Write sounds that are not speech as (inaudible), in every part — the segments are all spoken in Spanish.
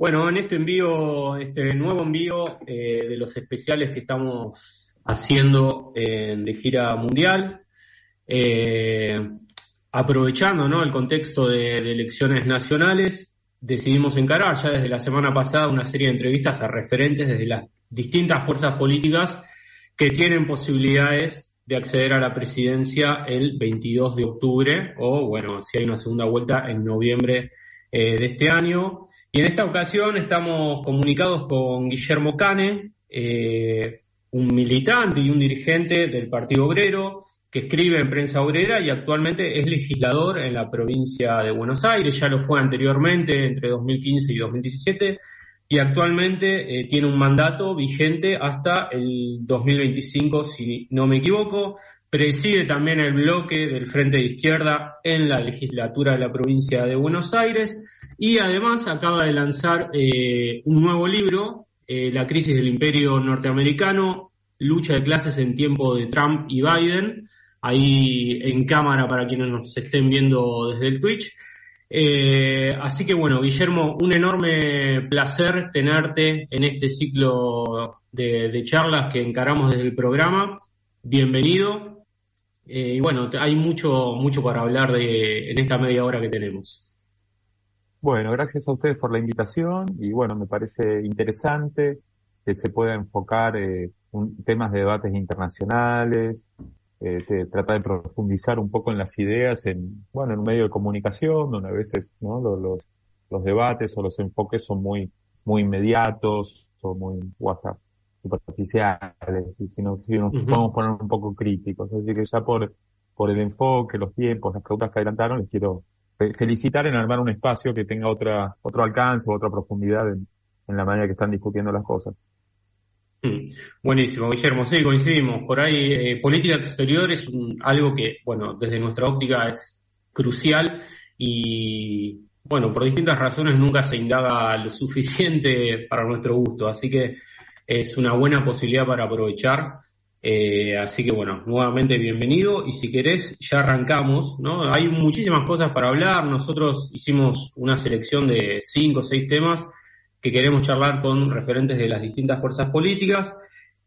Bueno, en este envío, este nuevo envío eh, de los especiales que estamos haciendo de gira mundial, eh, aprovechando ¿no? el contexto de, elecciones nacionales, decidimos encarar ya desde la semana pasada una serie de entrevistas a referentes desde las distintas fuerzas políticas que tienen posibilidades de acceder a la presidencia el 22 de octubre o, bueno, si hay una segunda vuelta en noviembre eh, de este año. Y en esta ocasión estamos comunicados con Guillermo Cane, eh, un militante y un dirigente del Partido Obrero, que escribe en prensa obrera y actualmente es legislador en la provincia de Buenos Aires, ya lo fue anteriormente entre 2015 y 2017 y actualmente eh, tiene un mandato vigente hasta el 2025, si no me equivoco. Preside también el bloque del Frente de Izquierda en la legislatura de la provincia de Buenos Aires y además acaba de lanzar eh, un nuevo libro, eh, La crisis del imperio norteamericano, lucha de clases en tiempo de Trump y Biden, ahí en cámara para quienes nos estén viendo desde el Twitch. Eh, así que bueno, Guillermo, un enorme placer tenerte en este ciclo de, charlas que encaramos desde el programa. Bienvenido. Y bueno, hay mucho, mucho para hablar de, en esta media hora que tenemos. Bueno, gracias a ustedes por la invitación y bueno, me parece interesante que se pueda enfocar eh, temas de debates internacionales, eh, trata de profundizar un poco en las ideas en, bueno, en un medio de comunicación, donde a veces, ¿no? Los, los, debates o los enfoques son muy, muy inmediatos, son muy WhatsApp, superficiales, y si, no, si nos podemos poner un poco críticos. Así que ya por, por el enfoque, los tiempos, las preguntas que adelantaron, les quiero felicitar en armar un espacio que tenga otra, otro alcance, otra profundidad en, la manera que están discutiendo las cosas. Mm. Buenísimo, Guillermo, sí, coincidimos. Por ahí, eh, política exterior es algo que, bueno, desde nuestra óptica es crucial y, bueno, por distintas razones nunca se indaga lo suficiente para nuestro gusto, así que es una buena posibilidad para aprovechar. Eh, así que, bueno, nuevamente bienvenido y si querés ya arrancamos, ¿no? Hay muchísimas cosas para hablar, nosotros hicimos una selección de cinco o seis temas que queremos charlar con referentes de las distintas fuerzas políticas.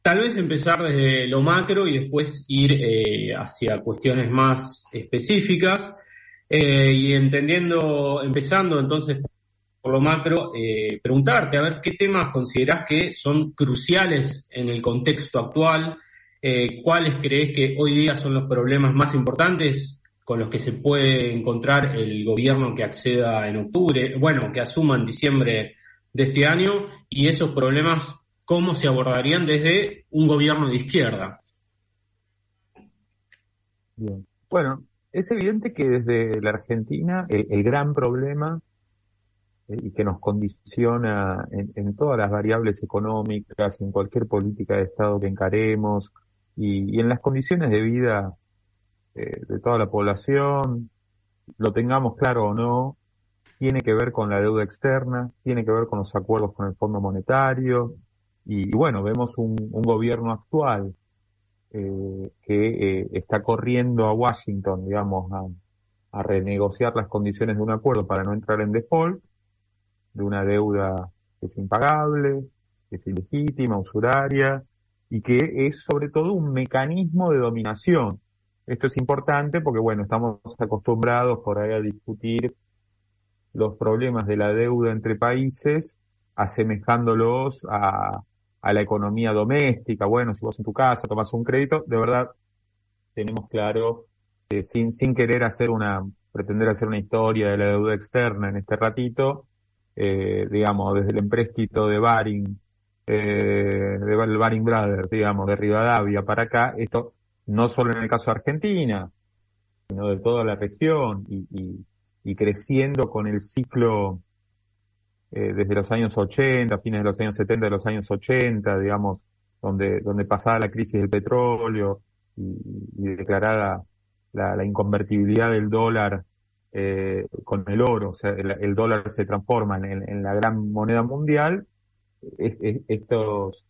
Tal vez empezar desde lo macro y después ir eh, hacia cuestiones más específicas. Eh, y entendiendo, empezando entonces por lo macro, preguntarte a ver qué temas considerás que son cruciales en el contexto actual, cuáles crees que hoy día son los problemas más importantes con los que se puede encontrar el gobierno que acceda en octubre, bueno, que asuma en diciembre de este año y esos problemas, cómo se abordarían desde un gobierno de izquierda. Bueno, es evidente que desde la Argentina el, gran problema eh, y que nos condiciona en, todas las variables económicas, en cualquier política de Estado que encaremos y, en las condiciones de vida eh, de toda la población, lo tengamos claro o no, tiene que ver con la deuda externa, tiene que ver con los acuerdos con el Fondo Monetario, y, bueno, vemos un, gobierno actual eh, que eh, está corriendo a Washington, digamos, a, renegociar las condiciones de un acuerdo para no entrar en default, de una deuda que es impagable, que es ilegítima, usuraria, y que es sobre todo un mecanismo de dominación. Esto es importante porque, bueno, estamos acostumbrados por ahí a discutir los problemas de la deuda entre países, asemejándolos a, a la economía doméstica. Bueno, si vos en tu casa tomas un crédito, de verdad tenemos claro, que sin, sin querer hacer una, pretender hacer una historia de la deuda externa en este ratito, eh, digamos, desde el empréstito de Baring, eh, de Baring Brothers, digamos, de Rivadavia para acá, esto no solo en el caso de Argentina, sino de toda la región y creciendo con el ciclo eh, desde los años 80, fines de los años 70, de los años 80, digamos, donde, donde pasaba la crisis del petróleo y, declarada la, inconvertibilidad del dólar eh, con el oro, o sea, el, dólar se transforma en, la gran moneda mundial, estos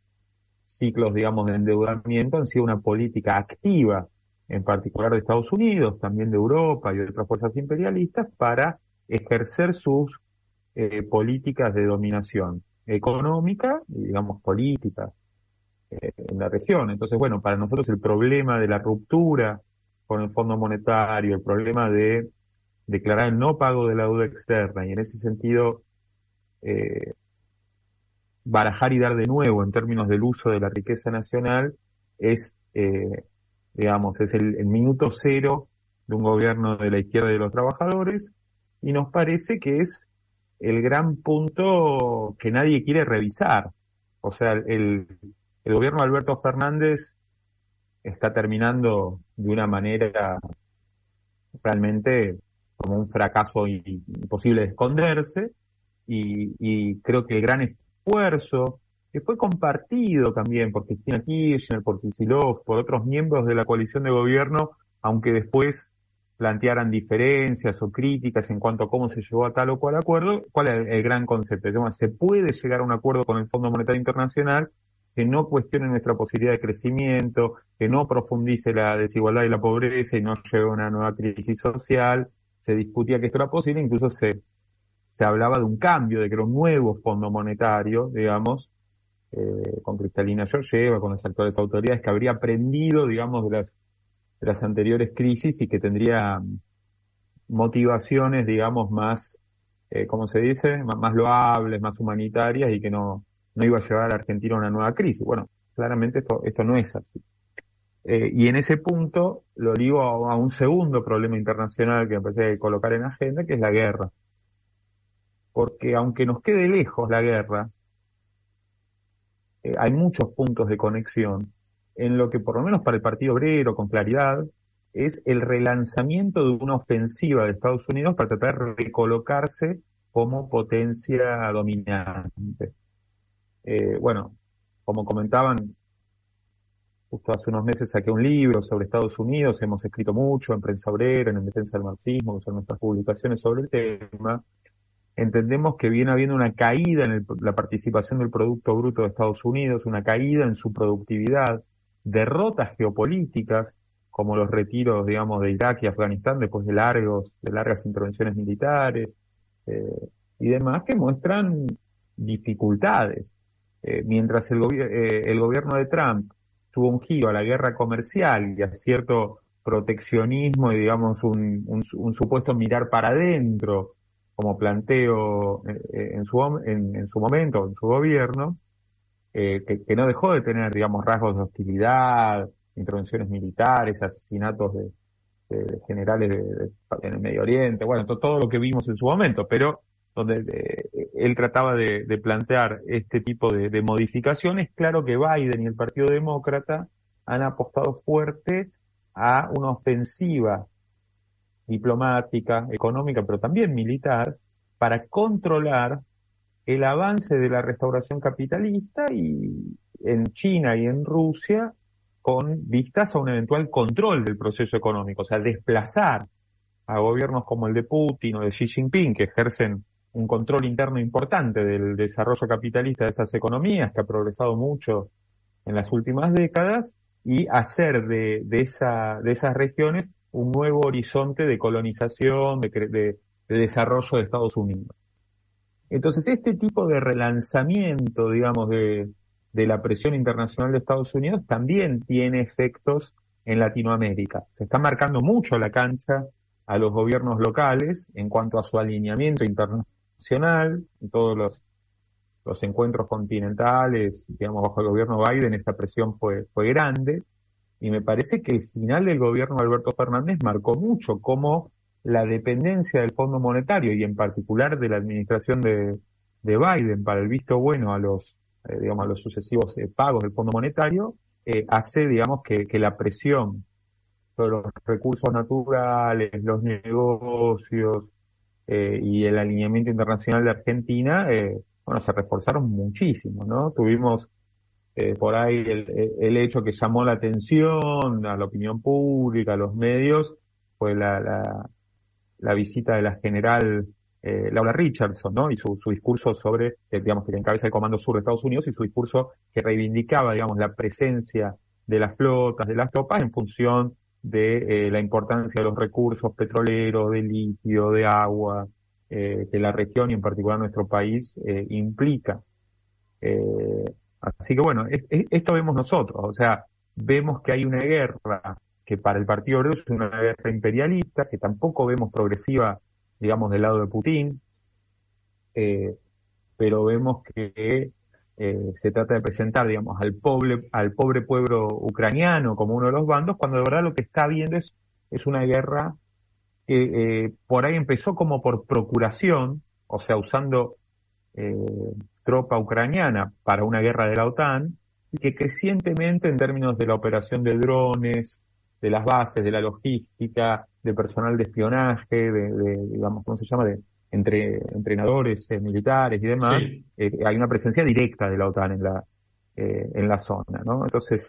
ciclos, digamos, de endeudamiento han sido una política activa en particular de Estados Unidos, también de Europa y otras fuerzas imperialistas, para ejercer sus eh, políticas de dominación económica y, digamos, política eh, en la región. Entonces, bueno, para nosotros el problema de la ruptura con el Fondo Monetario, el problema de declarar el no pago de la deuda externa y en ese sentido eh, barajar y dar de nuevo en términos del uso de la riqueza nacional es, eh, digamos, es el, minuto cero de un gobierno de la izquierda de los trabajadores y nos parece que es el gran punto que nadie quiere revisar. O sea, el, el gobierno de Alberto Fernández está terminando de una manera realmente como un fracaso imposible de esconderse y, y creo que el gran esfuerzo que fue compartido también por Cristina Kirchner, por Kicillof, por otros miembros de la coalición de gobierno, aunque después plantearan diferencias o críticas en cuanto a cómo se llegó a tal o cual acuerdo, cuál es el gran concepto. Se puede llegar a un acuerdo con el Fondo Monetario Internacional que no cuestione nuestra posibilidad de crecimiento, que no profundice la desigualdad y la pobreza y no lleve a una nueva crisis social. Se discutía que esto era posible, incluso se, se hablaba de un cambio, de que era un nuevo fondo monetario, digamos, eh, con Cristalina Georgieva, con las actuales autoridades, que habría aprendido, digamos, de las, anteriores crisis y que tendría motivaciones, digamos, más, eh, ¿cómo se dice?, más loables, más humanitarias y que no, no iba a llevar a la Argentina a una nueva crisis. Bueno, claramente esto, esto no es así. Eh, y en ese punto lo digo a, un segundo problema internacional que parece que colocar en agenda, que es la guerra. Porque aunque nos quede lejos la guerra, eh, hay muchos puntos de conexión en lo que por lo menos para el Partido Obrero con claridad es el relanzamiento de una ofensiva de Estados Unidos para tratar de recolocarse como potencia dominante. Eh, bueno, como comentaban, justo hace unos meses saqué un libro sobre Estados Unidos, hemos escrito mucho en Prensa Obrera, en Defensa del Marxismo, son nuestras publicaciones sobre el tema. Entendemos que viene habiendo una caída en la participación del Producto Bruto de Estados Unidos, una caída en su productividad, derrotas geopolíticas, como los retiros, digamos, de Irak y Afganistán después de largos, de largas intervenciones militares, eh, y demás, que muestran dificultades. Eh, mientras el, eh, el gobierno de Trump tuvo un giro a la guerra comercial y a cierto proteccionismo y digamos un, supuesto mirar para adentro como planteo eh, en, su, en, su momento, en su gobierno, que, que, no dejó de tener, digamos, rasgos de hostilidad, intervenciones militares, asesinatos de, de generales de, en el Medio Oriente, bueno, todo lo que vimos en su momento, pero donde eh, él trataba de, plantear este tipo de, modificaciones, claro que Biden y el Partido Demócrata han apostado fuerte a una ofensiva diplomática, económica, pero también militar, para controlar el avance de la restauración capitalista y en China y en Rusia con vistas a un eventual control del proceso económico, o sea, desplazar a gobiernos como el de Putin o de Xi Jinping, que ejercen un control interno importante del desarrollo capitalista de esas economías que ha progresado mucho en las últimas décadas y hacer de, esa, de esas regiones un nuevo horizonte de colonización, de, de, desarrollo de Estados Unidos. Entonces, este tipo de relanzamiento, digamos, de, de la presión internacional de Estados Unidos también tiene efectos en Latinoamérica. Se está marcando mucho la cancha a los gobiernos locales en cuanto a su alineamiento internacional en todos los, los encuentros continentales, digamos, bajo el gobierno Biden, esta presión fue, fue grande. Y me parece que el final del gobierno de Alberto Fernández marcó mucho cómo la dependencia del Fondo Monetario y en particular de la administración de, de Biden para el visto bueno a los, eh, digamos, a los sucesivos eh, pagos del Fondo Monetario, eh, hace, digamos, que, que la presión sobre los recursos naturales, los negocios, eh, y el alineamiento internacional de Argentina, bueno, se reforzaron muchísimo, ¿no? Tuvimos eh, por ahí el, hecho que llamó la atención a la opinión pública, a los medios, fue la, la, la visita de la general eh, Laura Richardson, ¿no? Y su, discurso sobre, eh, digamos, que encabeza el Comando Sur de Estados Unidos y su discurso que reivindicaba, digamos, la presencia de las flotas, de las tropas en función de eh, la importancia de los recursos petroleros, de litio, de agua, que la región y en particular nuestro país implica. Así que bueno, esto vemos nosotros, o sea, vemos que hay una guerra que para el Partido Obrero es una guerra imperialista, que tampoco vemos progresiva, digamos, del lado de Putin, eh, pero vemos que eh, se trata de presentar, digamos, al pobre, al pobre pueblo ucraniano como uno de los bandos, cuando de verdad lo que está viendo es, una guerra que eh, por ahí empezó como por procuración, o sea, usando tropa ucraniana para una guerra de la OTAN, y que crecientemente en términos de la operación de drones, de las bases, de la logística, de personal de espionaje, de, digamos, ¿cómo se llama? De entre entrenadores eh, militares y demás, eh, hay una presencia directa de la OTAN en la, eh, en la zona, ¿no? Entonces,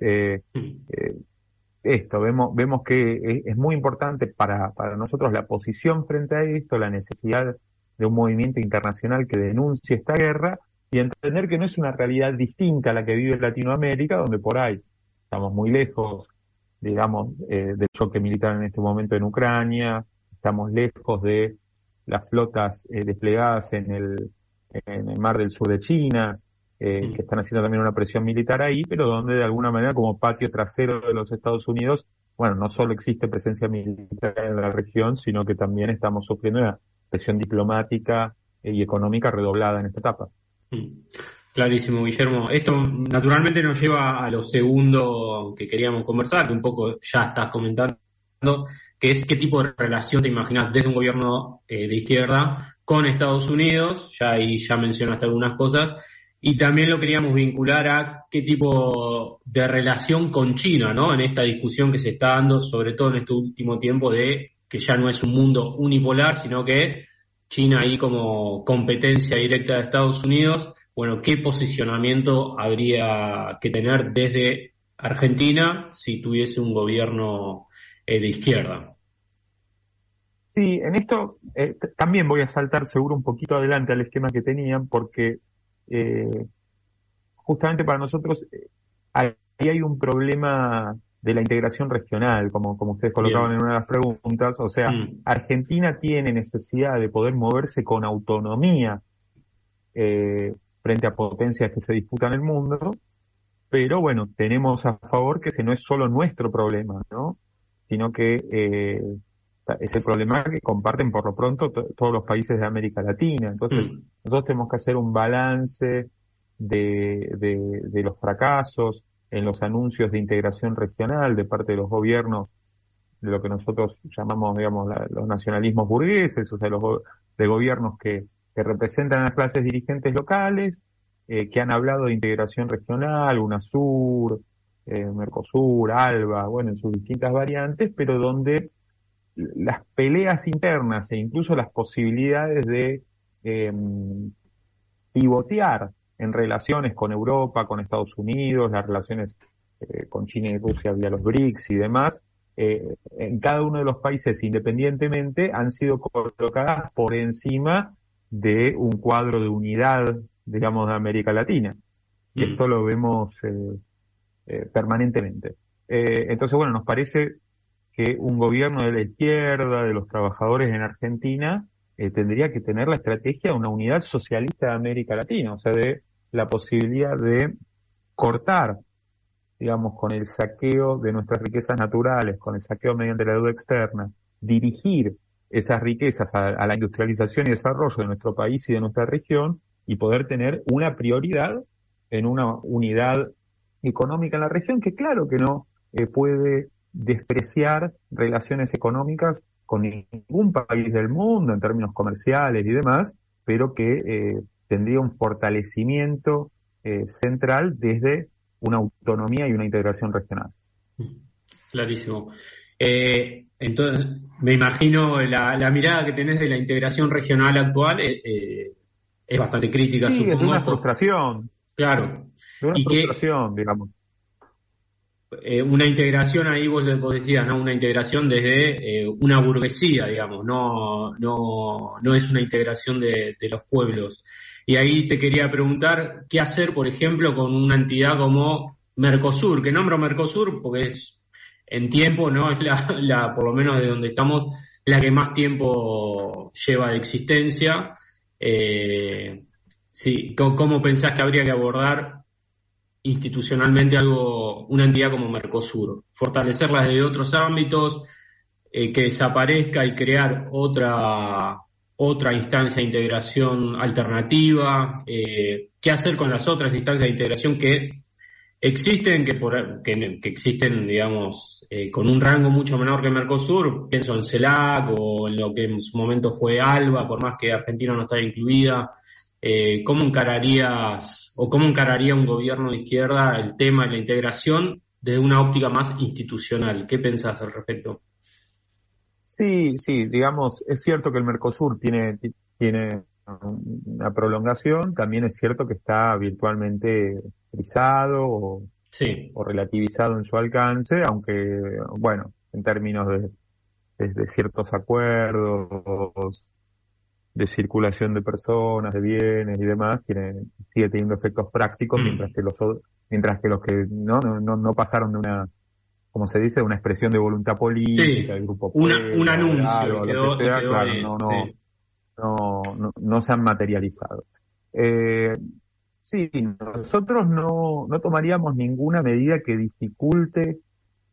esto, vemos, vemos que es, muy importante para, para nosotros la posición frente a esto, la necesidad de un movimiento internacional que denuncie esta guerra y entender que no es una realidad distinta a la que vive Latinoamérica, donde por ahí estamos muy lejos digamos, eh, del choque militar en este momento en Ucrania, estamos lejos de las flotas eh, desplegadas en el, en el mar del sur de China, eh, mm. que están haciendo también una presión militar ahí, pero donde de alguna manera como patio trasero de los Estados Unidos, bueno, no solo existe presencia militar en la región, sino que también estamos sufriendo una presión diplomática y económica redoblada en esta etapa. Clarísimo, Guillermo. Esto naturalmente nos lleva a lo segundo que queríamos conversar, que un poco ya estás comentando, que es qué tipo de relación te imaginas desde un gobierno eh, de izquierda con Estados Unidos, ya ahí ya mencionaste algunas cosas, y también lo queríamos vincular a qué tipo de relación con China, ¿no? En esta discusión que se está dando, sobre todo en este último tiempo, de que ya no es un mundo unipolar, sino que China ahí como competencia directa de Estados Unidos bueno, ¿qué posicionamiento habría que tener desde Argentina si tuviese un gobierno eh, de izquierda? Sí, en esto eh, también voy a saltar seguro un poquito adelante al esquema que tenían porque eh, justamente para nosotros ahí hay un problema de la integración regional, como, como ustedes colocaban en una de las preguntas. O sea, mm. Argentina tiene necesidad de poder moverse con autonomía eh, frente a potencias que se disputan el mundo, pero bueno, tenemos a favor que ese no es solo nuestro problema, ¿no? Sino que eh, es el problema que comparten por lo pronto todos los países de América Latina. Entonces, mm. nosotros tenemos que hacer un balance de, de, los fracasos en los anuncios de integración regional de parte de los gobiernos de lo que nosotros llamamos, digamos, los nacionalismos burgueses, o sea, los de gobiernos que que representan a las clases dirigentes locales, eh, que han hablado de integración regional, UNASUR, eh, Mercosur, ALBA, bueno, en sus distintas variantes, pero donde las peleas internas e incluso las posibilidades de em, pivotear en relaciones con Europa, con Estados Unidos, las relaciones eh, con China y Rusia vía los BRICS y demás, en cada uno de los países independientemente han sido colocadas por encima de un cuadro de unidad, digamos, de América Latina. Y mm. esto lo vemos eh, eh, permanentemente. Eh, entonces, bueno, nos parece que un gobierno de la izquierda, de los trabajadores en Argentina, tendría que tener la estrategia de una unidad socialista de América Latina, o sea, de la posibilidad de cortar, digamos, con el saqueo de nuestras riquezas naturales, con el saqueo mediante la deuda externa, dirigir esas riquezas a, la industrialización y desarrollo de nuestro país y de nuestra región y poder tener una prioridad en una unidad económica en la región que claro que no eh, puede despreciar relaciones económicas con ningún país del mundo en términos comerciales y demás, pero que eh, tendría un fortalecimiento eh, central desde una autonomía y una integración regional. Clarísimo. Eh, entonces, me imagino la, mirada que tenés de la integración regional actual eh, eh, es bastante crítica, sí, Es una frustración. Claro. una frustración, digamos. Una integración ahí vos, decías, ¿no? Una integración desde una burguesía, digamos, no, no, no es una integración de, los pueblos. Y ahí te quería preguntar qué hacer, por ejemplo, con una entidad como Mercosur, que nombro Mercosur porque es en tiempo, ¿no? (laughs) Es la, por lo menos de donde estamos, la que más tiempo lleva de existencia. Eh, sí, ¿cómo, pensás que habría que abordar institucionalmente algo, una entidad como Mercosur? Fortalecerla desde otros ámbitos, eh, que desaparezca y crear otra otra instancia de integración alternativa, eh, qué hacer con las otras instancias de integración que existen, que, por, que, existen, digamos, eh, con un rango mucho menor que Mercosur, pienso en CELAC o en lo que en su momento fue ALBA, por más que Argentina no está incluida, eh, ¿cómo encararías o cómo encararía un gobierno de izquierda el tema de la integración desde una óptica más institucional? ¿Qué pensás al respecto? Sí, sí, digamos, es cierto que el Mercosur tiene, tiene una prolongación, también es cierto que está virtualmente frisado o, o relativizado en su alcance, aunque, bueno, en términos de, de, ciertos acuerdos, de circulación de personas, de bienes y demás, tiene, sigue teniendo efectos prácticos, mm. mientras que los mientras que los que no, no, no pasaron de una como se dice, una expresión de voluntad política, el grupo un anuncio, no, no, no, se han materializado. Eh, sí, nosotros no, no tomaríamos ninguna medida que dificulte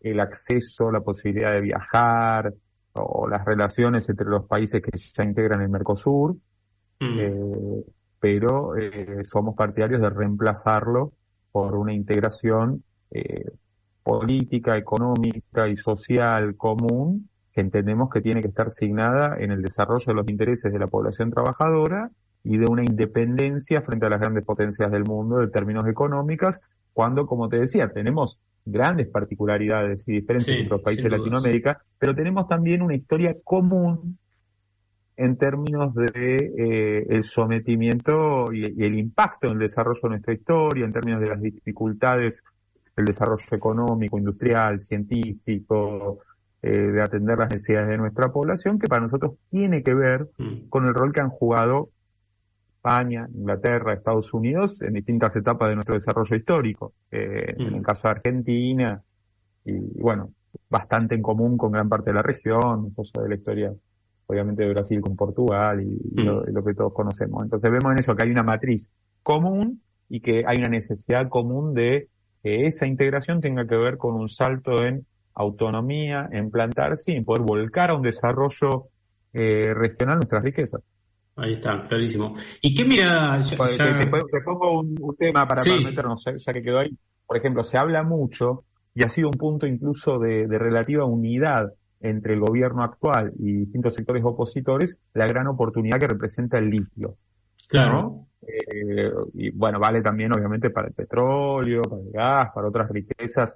el acceso, la posibilidad de viajar o las relaciones entre los países que ya integran el Mercosur, mm. eh, pero eh, somos partidarios de reemplazarlo por una integración eh, política, económica y social común que entendemos que tiene que estar signada en el desarrollo de los intereses de la población trabajadora y de una independencia frente a las grandes potencias del mundo en términos económicos, cuando, como te decía, tenemos grandes particularidades y diferencias entre los países de Latinoamérica, pero tenemos también una historia común en términos de eh, el sometimiento y, y, el impacto en el desarrollo de nuestra historia, en términos de las dificultades el desarrollo económico, industrial, científico, eh, de atender las necesidades de nuestra población, que para nosotros tiene que ver mm. con el rol que han jugado España, Inglaterra, Estados Unidos en distintas etapas de nuestro desarrollo histórico. Eh, en el mm. caso de Argentina, y bueno, bastante en común con gran parte de la región, eso de la historia, obviamente, de Brasil con Portugal y, mm. lo, lo, que todos conocemos. Entonces vemos en eso que hay una matriz común y que hay una necesidad común de que esa integración tenga que ver con un salto en autonomía, en plantarse y en poder volcar a un desarrollo eh, regional nuestras riquezas. Ahí está, clarísimo. ¿Y qué mirada? Pues, te, pongo un, tema para, meternos, ya que quedó ahí. Por ejemplo, se habla mucho y ha sido un punto incluso de, relativa unidad entre el gobierno actual y distintos sectores opositores, la gran oportunidad que representa el litio. Claro. Eh, y bueno, vale también obviamente para el petróleo, para el gas, para otras riquezas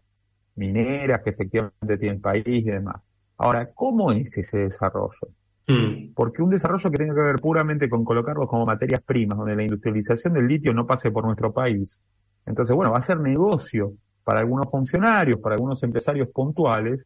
mineras que efectivamente tiene el país y demás. Ahora, ¿cómo es ese desarrollo? Hmm. Porque un desarrollo que tenga que ver puramente con colocarlos como materias primas, donde la industrialización del litio no pase por nuestro país. Entonces, bueno, va a ser negocio para algunos funcionarios, para algunos empresarios puntuales,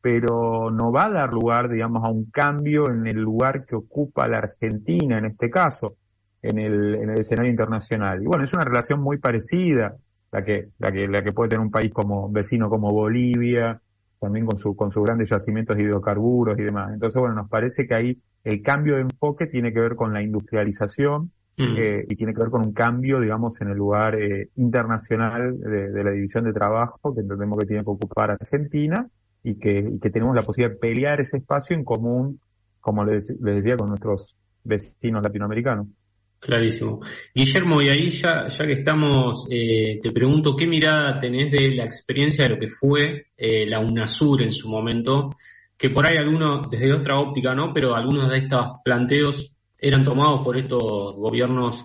pero no va a dar lugar, digamos, a un cambio en el lugar que ocupa la Argentina en este caso en el, en el escenario internacional. Y bueno, es una relación muy parecida, la que, la que, la que puede tener un país como vecino como Bolivia, también con su, con sus grandes yacimientos de hidrocarburos y demás. Entonces, bueno, nos parece que ahí el cambio de enfoque tiene que ver con la industrialización mm. eh, y tiene que ver con un cambio, digamos, en el lugar eh, internacional de, la división de trabajo que entendemos que tiene que ocupar Argentina y que, y que tenemos la posibilidad de pelear ese espacio en común, como les, les decía, con nuestros vecinos latinoamericanos. Clarísimo. Guillermo, y ahí ya, ya que estamos, eh, te pregunto, ¿qué mirada tenés de la experiencia de lo que fue eh, la UNASUR en su momento? Que por ahí algunos, desde otra óptica, ¿no? Pero algunos de estos planteos eran tomados por estos gobiernos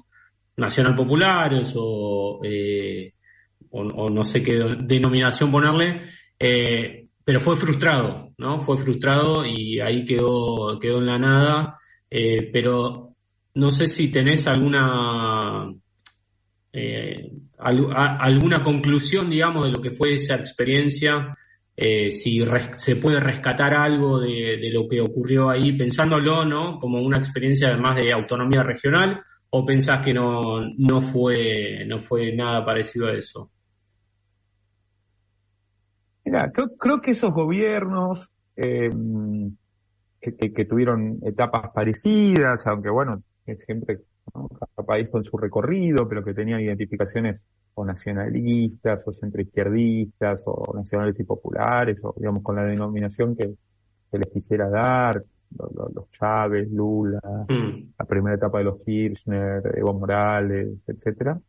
nacional populares o, eh, o, no sé qué denominación ponerle, pero fue frustrado, ¿no? Fue frustrado y ahí quedó, quedó en la nada. pero no sé si tenés alguna eh, alguna conclusión, digamos, de lo que fue esa experiencia, eh, si se puede rescatar algo de, lo que ocurrió ahí, pensándolo, ¿no? Como una experiencia además de autonomía regional, o pensás que no, no fue, no fue nada parecido a eso. Mira, creo, que esos gobiernos eh, que, tuvieron etapas parecidas, aunque bueno, siempre cada país con su recorrido, pero que tenían identificaciones o nacionalistas, o centroizquierdistas, o nacionales y populares, o digamos con la denominación que, les quisiera dar, los, Chávez, Lula, mm. la primera etapa de los Kirchner, Evo Morales, etcétera.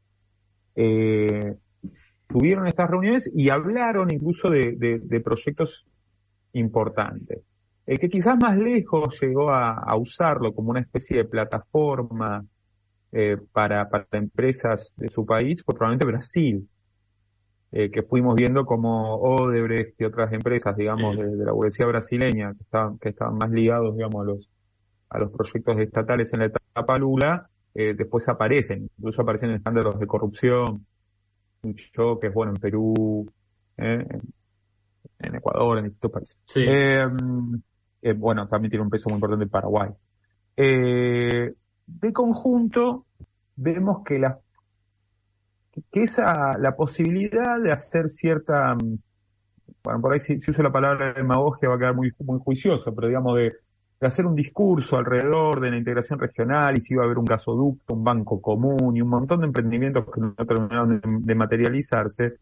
Eh, tuvieron estas reuniones y hablaron incluso de, proyectos importantes. El que quizás más lejos llegó a, usarlo como una especie de plataforma eh, para, para empresas de su país fue probablemente Brasil, eh, que fuimos viendo como Odebrecht y otras empresas, digamos, de, la burguesía brasileña, que estaban, que estaban más ligados, digamos, a los, a los proyectos estatales en la etapa Lula, eh, después aparecen, incluso aparecen escándalos de corrupción, choques, bueno, en Perú, en, Ecuador, en distintos países. Eh, bueno, también tiene un peso muy importante en Paraguay. Eh, de conjunto, vemos que la que esa, la posibilidad de hacer cierta, bueno, por ahí si, si uso la palabra demagogia va a quedar muy, muy juicioso, pero digamos de, de hacer un discurso alrededor de la integración regional y si iba a haber un gasoducto, un banco común y un montón de emprendimientos que no terminaron de, materializarse.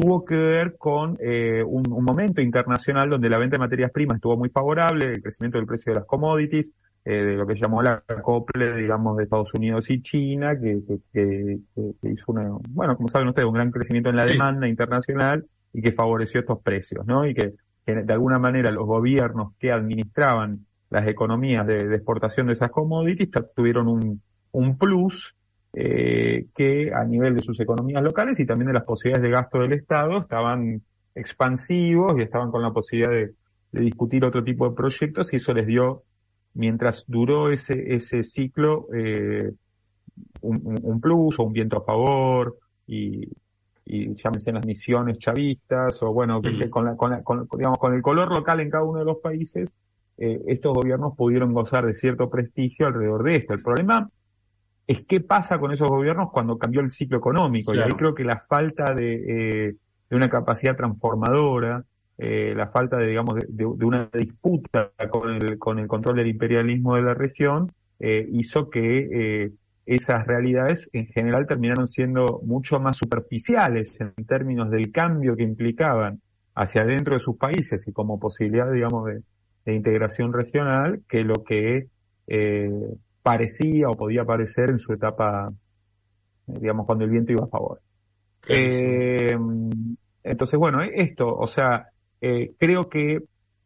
Tuvo que ver con eh, un, momento internacional donde la venta de materias primas estuvo muy favorable, el crecimiento del precio de las commodities, eh, de lo que llamó la acople, digamos, de Estados Unidos y China, que, que, hizo una, bueno, como saben ustedes, un gran crecimiento en la demanda internacional y que favoreció estos precios, ¿no? Y que de alguna manera los gobiernos que administraban las economías de, exportación de esas commodities tuvieron un, un plus eh, que a nivel de sus economías locales y también de las posibilidades de gasto del Estado estaban expansivos y estaban con la posibilidad de, discutir otro tipo de proyectos y eso les dio, mientras duró ese, ese ciclo, eh, un, plus o un viento a favor y, y llámense las misiones chavistas o bueno, con, con, digamos, con el color local en cada uno de los países eh, estos gobiernos pudieron gozar de cierto prestigio alrededor de esto. El problema es qué pasa con esos gobiernos cuando cambió el ciclo económico. Y ahí creo que la falta de, eh, una capacidad transformadora, eh, la falta de, digamos, de, una disputa con el, con el control del imperialismo de la región, hizo que esas realidades en general terminaron siendo mucho más superficiales en términos del cambio que implicaban hacia adentro de sus países y como posibilidad, digamos, de, de integración regional que lo que eh, parecía o podía parecer en su etapa, digamos, cuando el viento iba a favor. Eh, entonces, bueno, esto, o sea, eh, creo que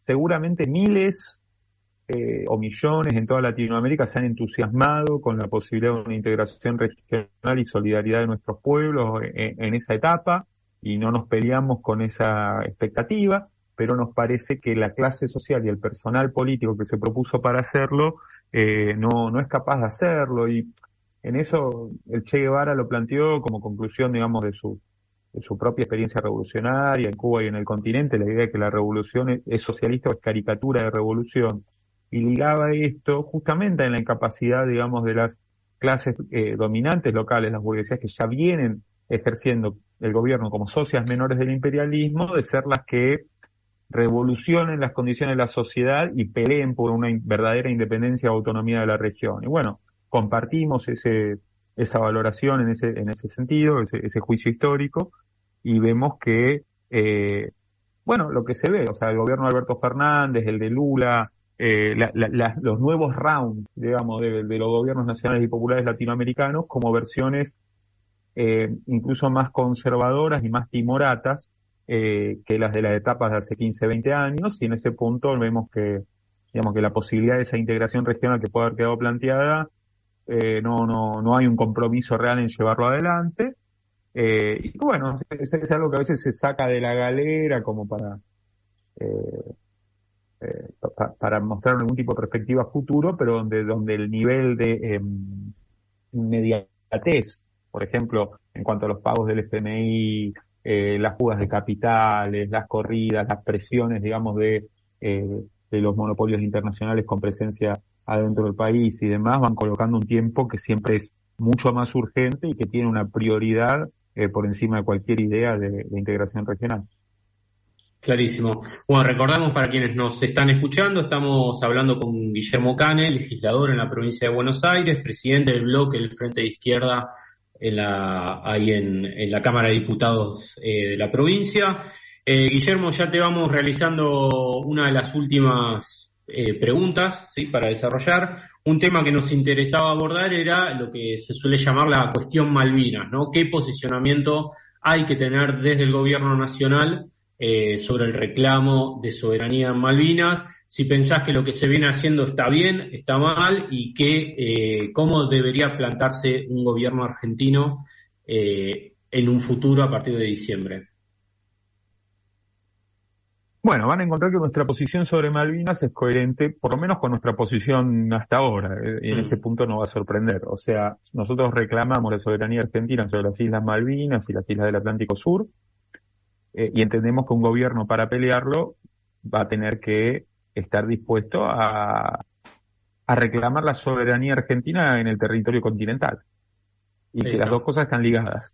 seguramente miles o millones en toda Latinoamérica se han entusiasmado con la posibilidad de una integración regional y solidaridad de nuestros pueblos en esa etapa y no nos peleamos con esa expectativa pero nos parece que la clase social y el personal político que se propuso para hacerlo eh, no, no es capaz de hacerlo. Y en eso el Che Guevara lo planteó como conclusión, digamos, de su, de su propia experiencia revolucionaria en Cuba y en el continente, la idea de que la revolución es, socialista o es caricatura de revolución, y ligaba esto justamente en la incapacidad, digamos, de las clases eh, dominantes locales, las burguesías que ya vienen ejerciendo el gobierno como socias menores del imperialismo, de ser las que revolucionen las condiciones de la sociedad y peleen por una verdadera independencia o autonomía de la región. Y bueno, compartimos ese, esa valoración en ese, en ese sentido, ese, juicio histórico, y vemos que, eh, bueno, lo que se ve, o sea, el gobierno de Alberto Fernández, el de Lula, eh, los nuevos rounds, digamos, de, los gobiernos nacionales y populares latinoamericanos como versiones eh, incluso más conservadoras y más timoratas eh, que las de las etapas de hace 15, 20 años, y en ese punto vemos que, digamos, que la posibilidad de esa integración regional que puede haber quedado planteada, eh, no, no, no hay un compromiso real en llevarlo adelante. Eh, y bueno, es, algo que a veces se saca de la galera como para, para mostrar algún tipo de perspectiva futuro, pero donde, donde el nivel de em, inmediatez, por ejemplo, en cuanto a los pagos del FMI, eh, las fugas de capitales, las corridas, las presiones, digamos, de, eh, de los monopolios internacionales con presencia adentro del país y demás, van colocando un tiempo que siempre es mucho más urgente y que tiene una prioridad eh, por encima de cualquier idea de, integración regional. Clarísimo. Bueno, recordamos para quienes nos están escuchando, estamos hablando con Guillermo Cane, legislador en la provincia de Buenos Aires, presidente del bloque del Frente de Izquierda en la, ahí en, la Cámara de Diputados eh, de la provincia. Eh, Guillermo, ya te vamos realizando una de las últimas eh, preguntas ¿sí? para desarrollar. Un tema que nos interesaba abordar era lo que se suele llamar la cuestión Malvinas, ¿no? ¿Qué posicionamiento hay que tener desde el gobierno nacional sobre el reclamo de soberanía en Malvinas, si pensás que lo que se viene haciendo está bien, está mal y que eh, cómo debería plantarse un gobierno argentino eh, en un futuro a partir de diciembre. Bueno, van a encontrar que nuestra posición sobre Malvinas es coherente, por lo menos con nuestra posición hasta ahora, y en mm. ese punto no va a sorprender. O sea, nosotros reclamamos la soberanía argentina sobre las Islas Malvinas y las Islas del Atlántico Sur, eh, y entendemos que un gobierno para pelearlo va a tener que estar dispuesto a, a reclamar la soberanía argentina en el territorio continental. Y que las dos cosas están ligadas.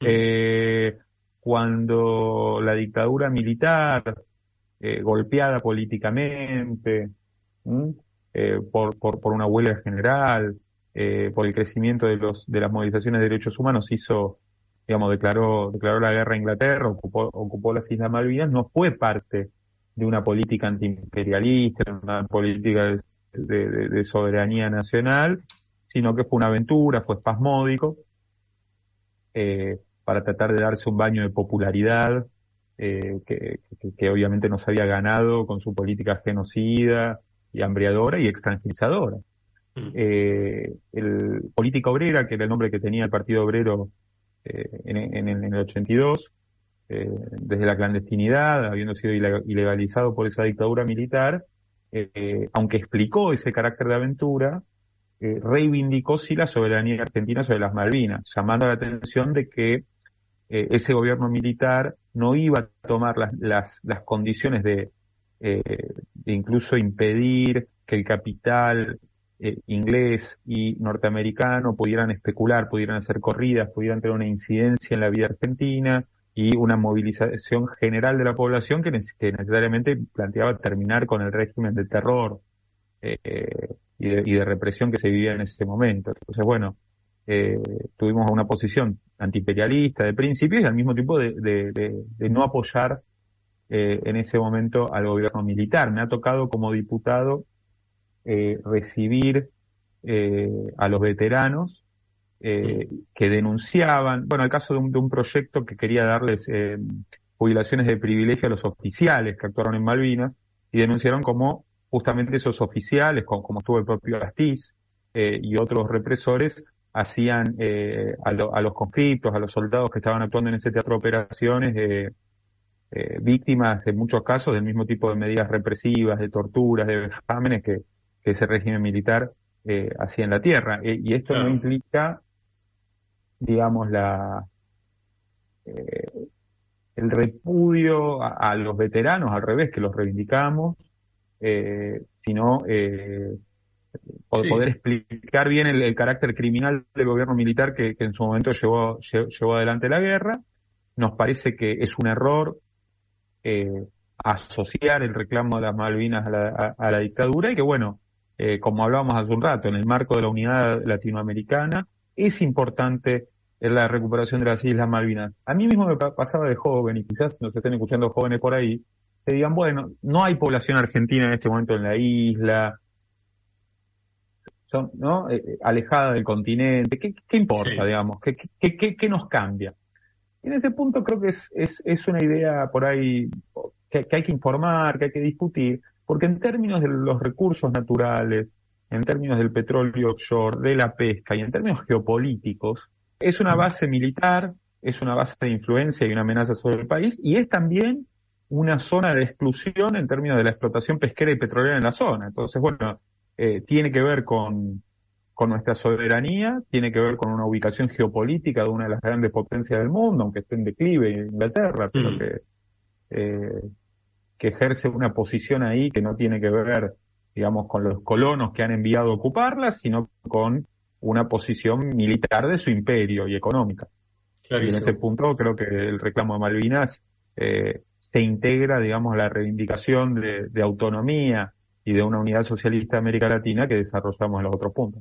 Eh, cuando la dictadura militar, eh, golpeada políticamente, eh, por, por, por, una huelga general, eh, por el crecimiento de, los, de las movilizaciones de derechos humanos, hizo digamos, declaró, declaró la guerra a Inglaterra, ocupó, ocupó las Islas Malvinas, no fue parte de una política antiimperialista, una política de, soberanía nacional, sino que fue una aventura, fue espasmódico, eh, para tratar de darse un baño de popularidad, eh, que, que, obviamente no se había ganado con su política genocida y hambriadora y extranjerizadora. Mm. Eh, el Política Obrera, que era el nombre que tenía el Partido Obrero eh, en, el 82, eh, desde la clandestinidad, habiendo sido ilegalizado por esa dictadura militar, eh, aunque explicó ese carácter de aventura, reivindicó sí la soberanía argentina sobre las Malvinas, llamando la atención de que ese gobierno militar no iba a tomar las, las, condiciones de, incluso impedir que el capital eh, inglés y norteamericano pudieran especular, pudieran hacer corridas, pudieran tener una incidencia en la vida argentina y una movilización general de la población que, necesariamente planteaba terminar con el régimen de terror eh, y, de, represión que se vivía en ese momento. Entonces, bueno, eh, tuvimos una posición antiimperialista de principio y al mismo tiempo de, no apoyar en ese momento al gobierno militar. Me ha tocado como diputado eh, recibir eh, a los veteranos eh, que denunciaban, bueno, el caso de un, proyecto que quería darles jubilaciones de privilegio a los oficiales que actuaron en Malvinas y denunciaron como justamente esos oficiales, como, como estuvo el propio Astiz y otros represores, hacían a, a, los conflictos, a los soldados que estaban actuando en ese teatro de operaciones, víctimas en muchos casos del mismo tipo de medidas represivas, de torturas, de vejámenes que, que ese régimen militar eh, hacía en la tierra. E, y esto no implica, digamos, la eh, el repudio a, los veteranos, al revés, que los reivindicamos, eh, sino poder explicar bien el, carácter criminal del gobierno militar que, en su momento llevó, llevó, adelante la guerra. Nos parece que es un error asociar el reclamo de las Malvinas a la, a la dictadura y que, bueno, eh, como hablábamos hace un rato, en el marco de la unidad latinoamericana, es importante la recuperación de las Islas Malvinas. A mí mismo me pasaba de joven, y quizás nos estén escuchando jóvenes por ahí, que digan, bueno, no hay población argentina en este momento en la isla, son, ¿no? Eh, eh, alejada del continente, ¿qué, importa, digamos? ¿Qué, qué, qué, nos cambia? Y en ese punto creo que es, es, es una idea por ahí que, hay que informar, que hay que discutir, porque en términos de los recursos naturales, en términos del petróleo offshore, de la pesca y en términos geopolíticos, es una base militar, es una base de influencia y una amenaza sobre el país y es también una zona de exclusión en términos de la explotación pesquera y petrolera en la zona. Entonces, bueno, eh, tiene que ver con, con nuestra soberanía, tiene que ver con una ubicación geopolítica de una de las grandes potencias del mundo, aunque esté en declive Inglaterra, pero mm. que eh, que ejerce una posición ahí que no tiene que ver, digamos, con los colonos que han enviado a ocuparla, sino con una posición militar de su imperio y económica. Y en ese punto creo que el reclamo de Malvinas eh, se integra, digamos, la reivindicación de, autonomía y de una unidad socialista de América Latina que desarrollamos en los otros puntos.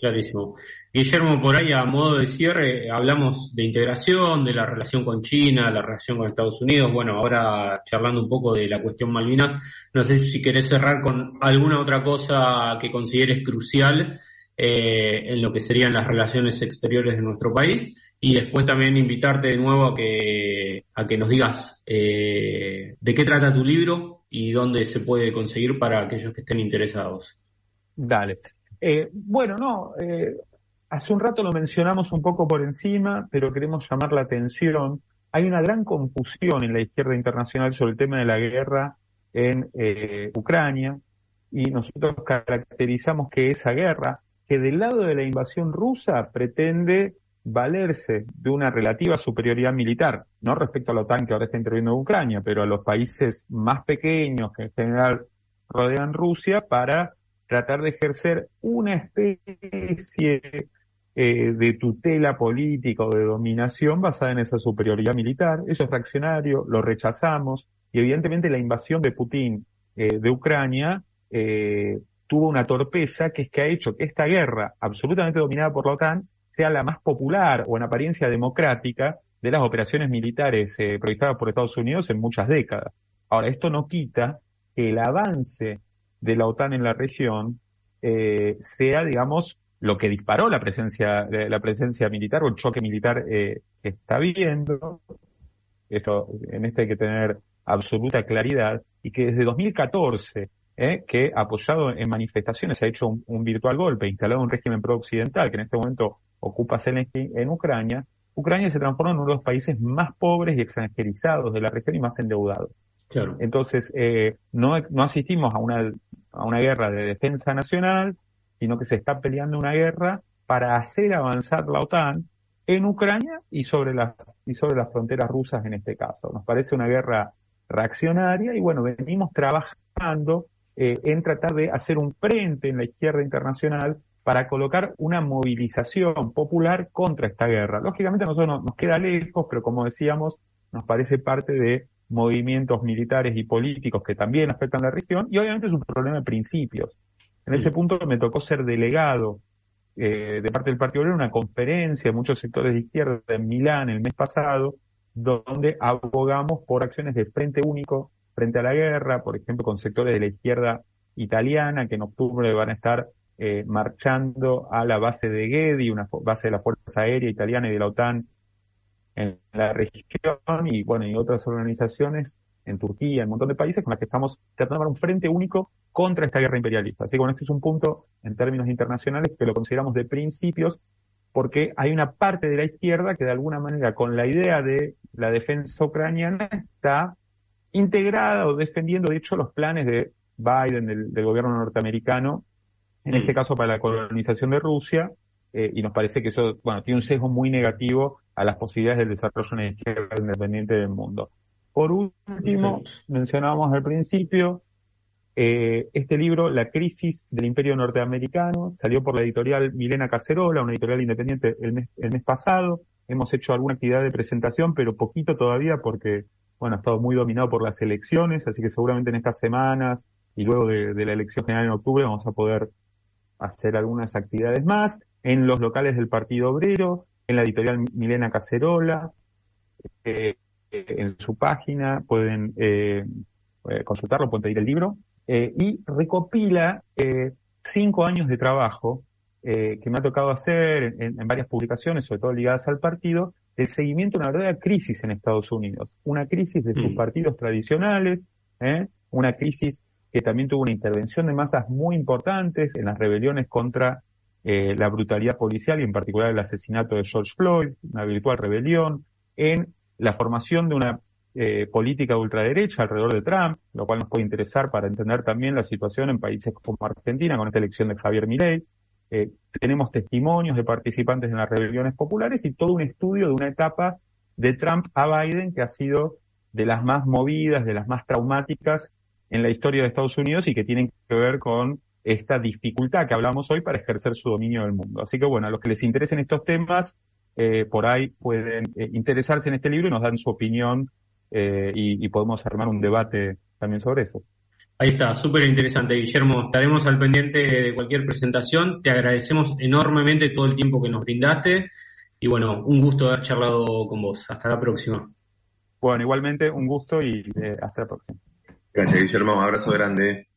Clarísimo. Guillermo, por ahí a modo de cierre, hablamos de integración, de la relación con China, la relación con Estados Unidos. Bueno, ahora charlando un poco de la cuestión Malvinas, no sé si querés cerrar con alguna otra cosa que consideres crucial eh, en lo que serían las relaciones exteriores de nuestro país y después también invitarte de nuevo a que, a que nos digas eh, de qué trata tu libro y dónde se puede conseguir para aquellos que estén interesados. Dale. Eh, bueno, no, eh, hace un rato lo mencionamos un poco por encima, pero queremos llamar la atención. Hay una gran confusión en la izquierda internacional sobre el tema de la guerra en eh, Ucrania y nosotros caracterizamos que esa guerra, que del lado de la invasión rusa pretende valerse de una relativa superioridad militar, no respecto a la OTAN que ahora está interviniendo en Ucrania, pero a los países más pequeños que en general rodean Rusia para tratar de ejercer una especie eh, de tutela política o de dominación basada en esa superioridad militar. Eso es reaccionario, lo rechazamos y evidentemente la invasión de Putin eh, de Ucrania eh, tuvo una torpeza que es que ha hecho que esta guerra, absolutamente dominada por la OTAN, sea la más popular o en apariencia democrática de las operaciones militares eh, por Estados Unidos en muchas décadas. Ahora, esto no quita que el avance de la OTAN en la región eh, sea, digamos, lo que disparó la presencia, la presencia militar o el choque militar eh, que está viendo. Esto, en este hay que tener absoluta claridad y que desde 2014, eh, que apoyado en manifestaciones ha hecho un, virtual golpe, instalado un régimen pro-occidental que en este momento ocupa Zelensky en Ucrania, Ucrania se transforma en uno de los países más pobres y extranjerizados de la región y más endeudados. Entonces, eh, no, no asistimos a una, a una guerra de defensa nacional, sino que se está peleando una guerra para hacer avanzar la OTAN en Ucrania y sobre las, y sobre las fronteras rusas en este caso. Nos parece una guerra reaccionaria y bueno, venimos trabajando eh, en tratar de hacer un frente en la izquierda internacional para colocar una movilización popular contra esta guerra. Lógicamente a nosotros nos queda lejos, pero como decíamos, nos parece parte de movimientos militares y políticos que también afectan la región y obviamente es un problema de principios. En ese punto me tocó ser delegado eh, de parte del Partido Obrero en una conferencia de muchos sectores de izquierda en Milán el mes pasado, donde abogamos por acciones de frente único frente a la guerra, por ejemplo, con sectores de la izquierda italiana que en octubre van a estar eh, marchando a la base de Gedi, una base de la Fuerza Aérea Italiana y de la OTAN en la región y bueno, y otras organizaciones en Turquía, en un montón de países con las que estamos tratando de un frente único contra esta guerra imperialista. Así que bueno, este es un punto en términos internacionales que lo consideramos de principios porque hay una parte de la izquierda que de alguna manera con la idea de la defensa ucraniana está integrada o defendiendo de hecho los planes de Biden, del, gobierno norteamericano, en este caso para la colonización de Rusia, eh, y nos parece que eso, bueno, tiene un sesgo muy negativo a las posibilidades del desarrollo de una izquierda independiente del mundo. Por último, mencionábamos al principio, eh, este libro, La crisis del imperio norteamericano, salió por la editorial Milena Cacerola, una editorial independiente el mes, el mes pasado. Hemos hecho alguna actividad de presentación, pero poquito todavía porque, bueno, ha estado muy dominado por las elecciones, así que seguramente en estas semanas y luego de, de la elección general en octubre vamos a poder hacer algunas actividades más en los locales del Partido Obrero, en la editorial Milena Cacerola, eh, en su página pueden eh, eh, consultarlo, pueden pedir el libro, y recopila cinco años de trabajo que me ha tocado hacer en, varias publicaciones, sobre todo ligadas al partido, el seguimiento de una verdadera crisis en Estados Unidos, una crisis de sus mm. partidos tradicionales, una crisis que también tuvo una intervención de masas muy importantes en las rebeliones contra eh, la brutalidad policial y en particular el asesinato de George Floyd, una virtual rebelión, en la formación de una eh, política de ultraderecha alrededor de Trump, lo cual nos puede interesar para entender también la situación en países como Argentina con esta elección de Javier Milei. Eh, tenemos testimonios de participantes en las rebeliones populares y todo un estudio de una etapa de Trump a Biden que ha sido de las más movidas, de las más traumáticas en la historia de Estados Unidos y que tienen que ver con esta dificultad que hablamos hoy para ejercer su dominio del mundo. Así que bueno, a los que les interesen estos temas, eh, por ahí pueden eh, interesarse en este libro y nos dan su opinión eh, y, podemos armar un debate también sobre eso. Ahí está, súper interesante, Guillermo. Estaremos al pendiente de cualquier presentación. Te agradecemos enormemente todo el tiempo que nos brindaste. Y bueno, un gusto haber charlado con vos. Hasta la próxima. Bueno, igualmente un gusto y eh, hasta la próxima. Gracias, Guillermo. Un abrazo grande.